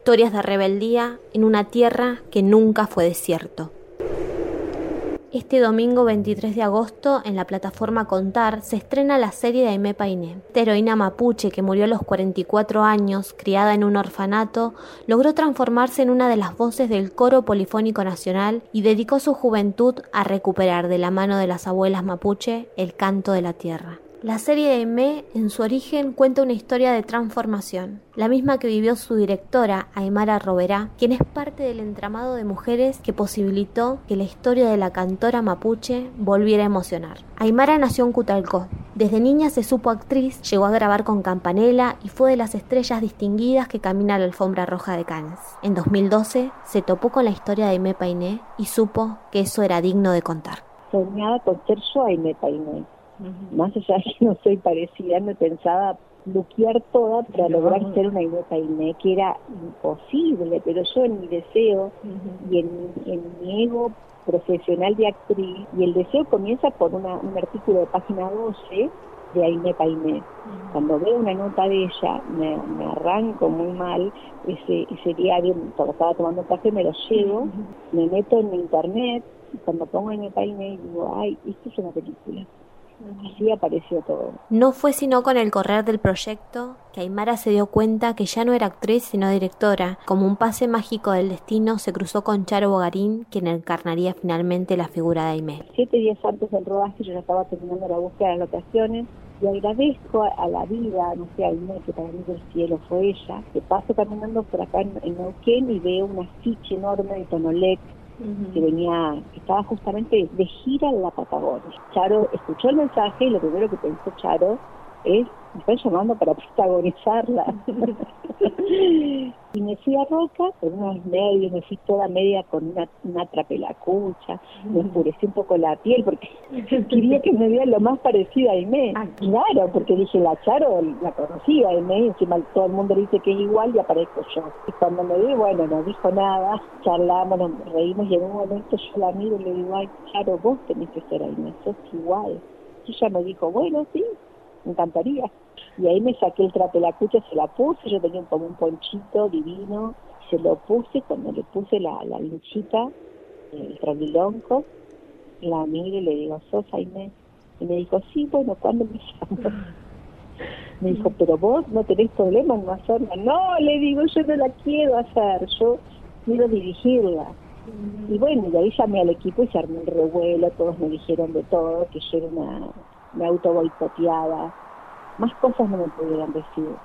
historias de rebeldía en una tierra que nunca fue desierto. Este domingo 23 de agosto, en la plataforma Contar, se estrena la serie de Aimé Painé. Esta heroína mapuche que murió a los 44 años, criada en un orfanato, logró transformarse en una de las voces del coro polifónico nacional y dedicó su juventud a recuperar de la mano de las abuelas mapuche el canto de la tierra. La serie de Aimé, en su origen, cuenta una historia de transformación, la misma que vivió su directora, Aymara Roberá, quien es parte del entramado de mujeres que posibilitó que la historia de la cantora mapuche volviera a emocionar. Aymara nació en Cutalcó. Desde niña se supo actriz, llegó a grabar con Campanella y fue de las estrellas distinguidas que camina la alfombra roja de Cannes. En 2012 se topó con la historia de Aimé Painé y supo que eso era digno de contar. Soñaba con ser yo más allá de que no soy parecida, me pensaba bloquear toda para lograr ser una Iveta Iné, que era imposible, pero yo en mi deseo y en, mi ego profesional de actriz, y el deseo comienza por un artículo de página 12 de Aime Painé. Cuando veo una nota de ella, me, arranco muy mal, ese, ese diario, estaba tomando café, me lo llevo, me meto en internet, y cuando pongo Aime Painé, digo, ay, esto es una película Así apareció todo. No fue sino con el correr del proyecto que Aymara se dio cuenta que ya no era actriz sino directora. Como un pase mágico del destino, se cruzó con Charo Bogarín, quien encarnaría finalmente la figura de Aimé. Siete días antes del rodaje yo ya estaba terminando la búsqueda de locaciones y agradezco a, la vida, no sé, a Aimé, que para mí del cielo fue ella, que paso caminando por acá en, Neuquén y veo una ficha enorme de Tonolec que venía, que estaba justamente de gira en la Patagonia. Charo escuchó el mensaje y lo primero que pensó Charo es, me están llamando para protagonizarla. y me fui a Roca con unos medios, me fui toda media con una, una trapelacucha, me enfurecí un poco la piel porque quería que me viera lo más parecida a Aimé. Ah, claro, porque dije, la Charo la conocía a Aimé, encima todo el mundo dice que es igual y aparezco yo. Y cuando me vi, bueno, no dijo nada, charlamos, nos reímos y en un momento yo la miro y le digo, ay, Charo, vos tenés que ser Aimé, sos igual. Y ella me dijo, bueno, sí, me encantaría. Y ahí me saqué el trapo de la cucha, se la puse, yo tenía como un ponchito divino, se lo puse, cuando le puse la, la luchita, el tramilonco, la mire y le digo, ¿sos Aime? Y me dijo, sí, bueno, ¿cuándo empezamos? Me dijo, pero vos no tenés problema en no hacerla. No, le digo, yo no la quiero hacer, yo quiero dirigirla. Y bueno, y ahí llamé al equipo y se armó un revuelo, todos me dijeron de todo, que yo era una, me auto boicoteaba, más cosas no me pudieran decir.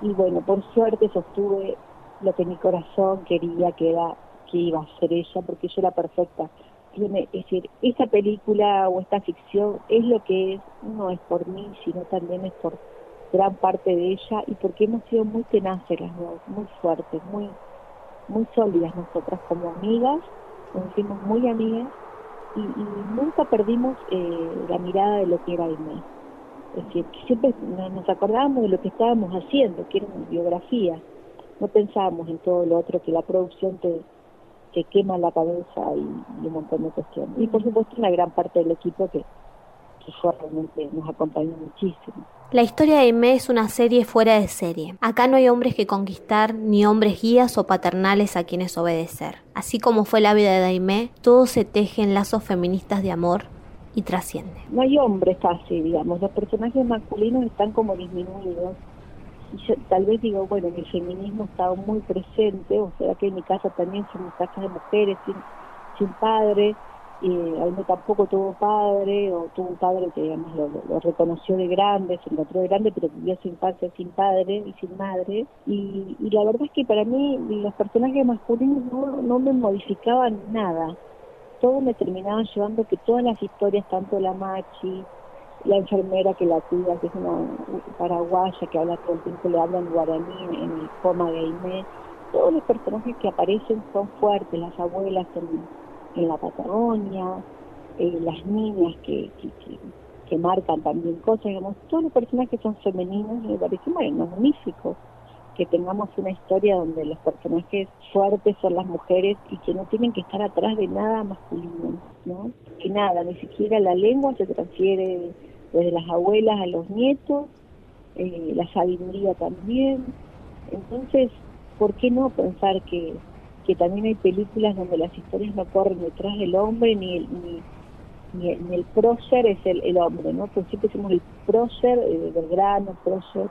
Y bueno, por suerte sostuve lo que mi corazón quería que era que iba a ser ella, porque ella era perfecta. Es decir, esta película o esta ficción es lo que es, no es por mí, sino también es por gran parte de ella y porque hemos sido muy tenaces las dos, muy fuertes, muy, muy sólidas nosotras como amigas, nos hicimos muy amigas y, nunca perdimos eh, la mirada de lo que era Aimee. Es decir, siempre nos acordábamos de lo que estábamos haciendo, que era una biografía. No pensábamos en todo lo otro que la producción te, te quema la cabeza y, un montón de cuestiones. Y por supuesto una gran parte del equipo que, que fue realmente nos acompañó muchísimo. La historia de Aimé es una serie fuera de serie. Acá no hay hombres que conquistar, ni hombres guías o paternales a quienes obedecer. Así como fue la vida de Aimé, todo se teje en lazos feministas de amor y trasciende. No hay hombres casi, digamos. Los personajes masculinos están como disminuidos. Y yo, tal vez digo, bueno, el feminismo estaba muy presente, o sea que en mi casa también somos casas de mujeres sin, sin padre y mí tampoco tuvo padre, o tuvo un padre que digamos lo, reconoció de grande, se encontró de grande, pero vivió su infancia sin padre y sin madre. Y, la verdad es que para mí los personajes masculinos no, no me modificaban nada. Todo me terminaban llevando que todas las historias, tanto la machi, la enfermera que la cuida, que es una paraguaya que habla todo el tiempo, le habla en guaraní, en el coma de Aimé, todos los personajes que aparecen son fuertes, las abuelas en, la Patagonia, eh, las niñas que, que, marcan también cosas, digamos, todos los personajes son femeninos, me parece bueno, magnífico que tengamos una historia donde los personajes fuertes son las mujeres y que no tienen que estar atrás de nada masculino, ¿no? Que nada, ni siquiera la lengua se transfiere desde las abuelas a los nietos, eh, la sabiduría también. Entonces, ¿por qué no pensar que, que también hay películas donde las historias no corren detrás del hombre ni el, ni, ni, el prócer es el, el hombre, ¿no? Pues siempre decimos el prócer, del grano, prócer.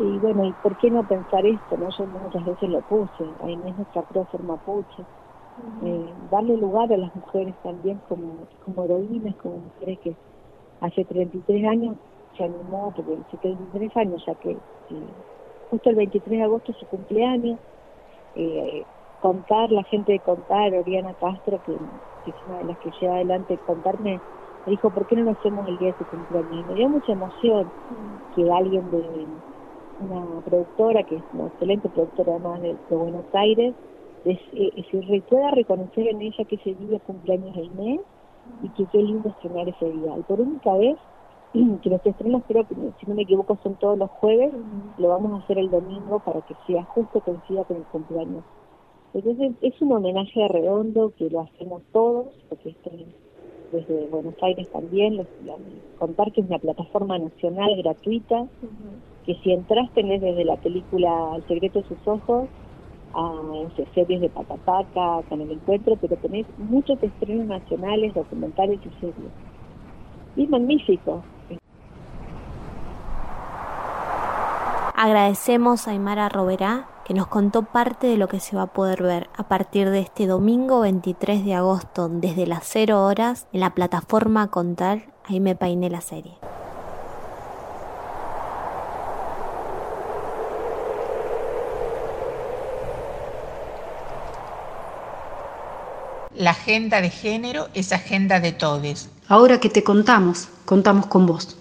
Y bueno, ¿y por qué no pensar esto? no Yo muchas veces lo puse, ahí no es nuestra prócer mapuche. Eh, darle lugar a las mujeres también como, como heroínas, como mujeres que hace 33 años se animó, porque hace 33 años ya que justo el 23 de agosto es su cumpleaños, eh, contar, la gente de contar, Oriana Castro, que, es una de las que lleva adelante contarme, me dijo, ¿por qué no lo hacemos el día de su cumpleaños? me dio mucha emoción que alguien de una productora, que es una excelente productora además de, Buenos Aires, es, eh, pueda reconocer en ella que ese día cumpleaños de Inés y que qué lindo estrenar ese día. Y por única vez, que los estrenos creo que, si no me equivoco, son todos los jueves, lo vamos a hacer el domingo para que sea justo coincida con el cumpleaños. Entonces es un homenaje redondo que lo hacemos todos, porque estoy desde Buenos Aires también, contar que es una plataforma nacional gratuita, que si entras tenés desde la película El secreto de sus ojos, a series de Patapaca, con el encuentro, pero tenés muchos estrenos nacionales, documentales y series. Y magnífico. Agradecemos a Aymara Roberá que nos contó parte de lo que se va a poder ver a partir de este domingo 23 de agosto desde las 0 horas en la plataforma Contar. Ahí me peiné la serie. La agenda de género es agenda de todes. Ahora que te contamos, contamos con vos.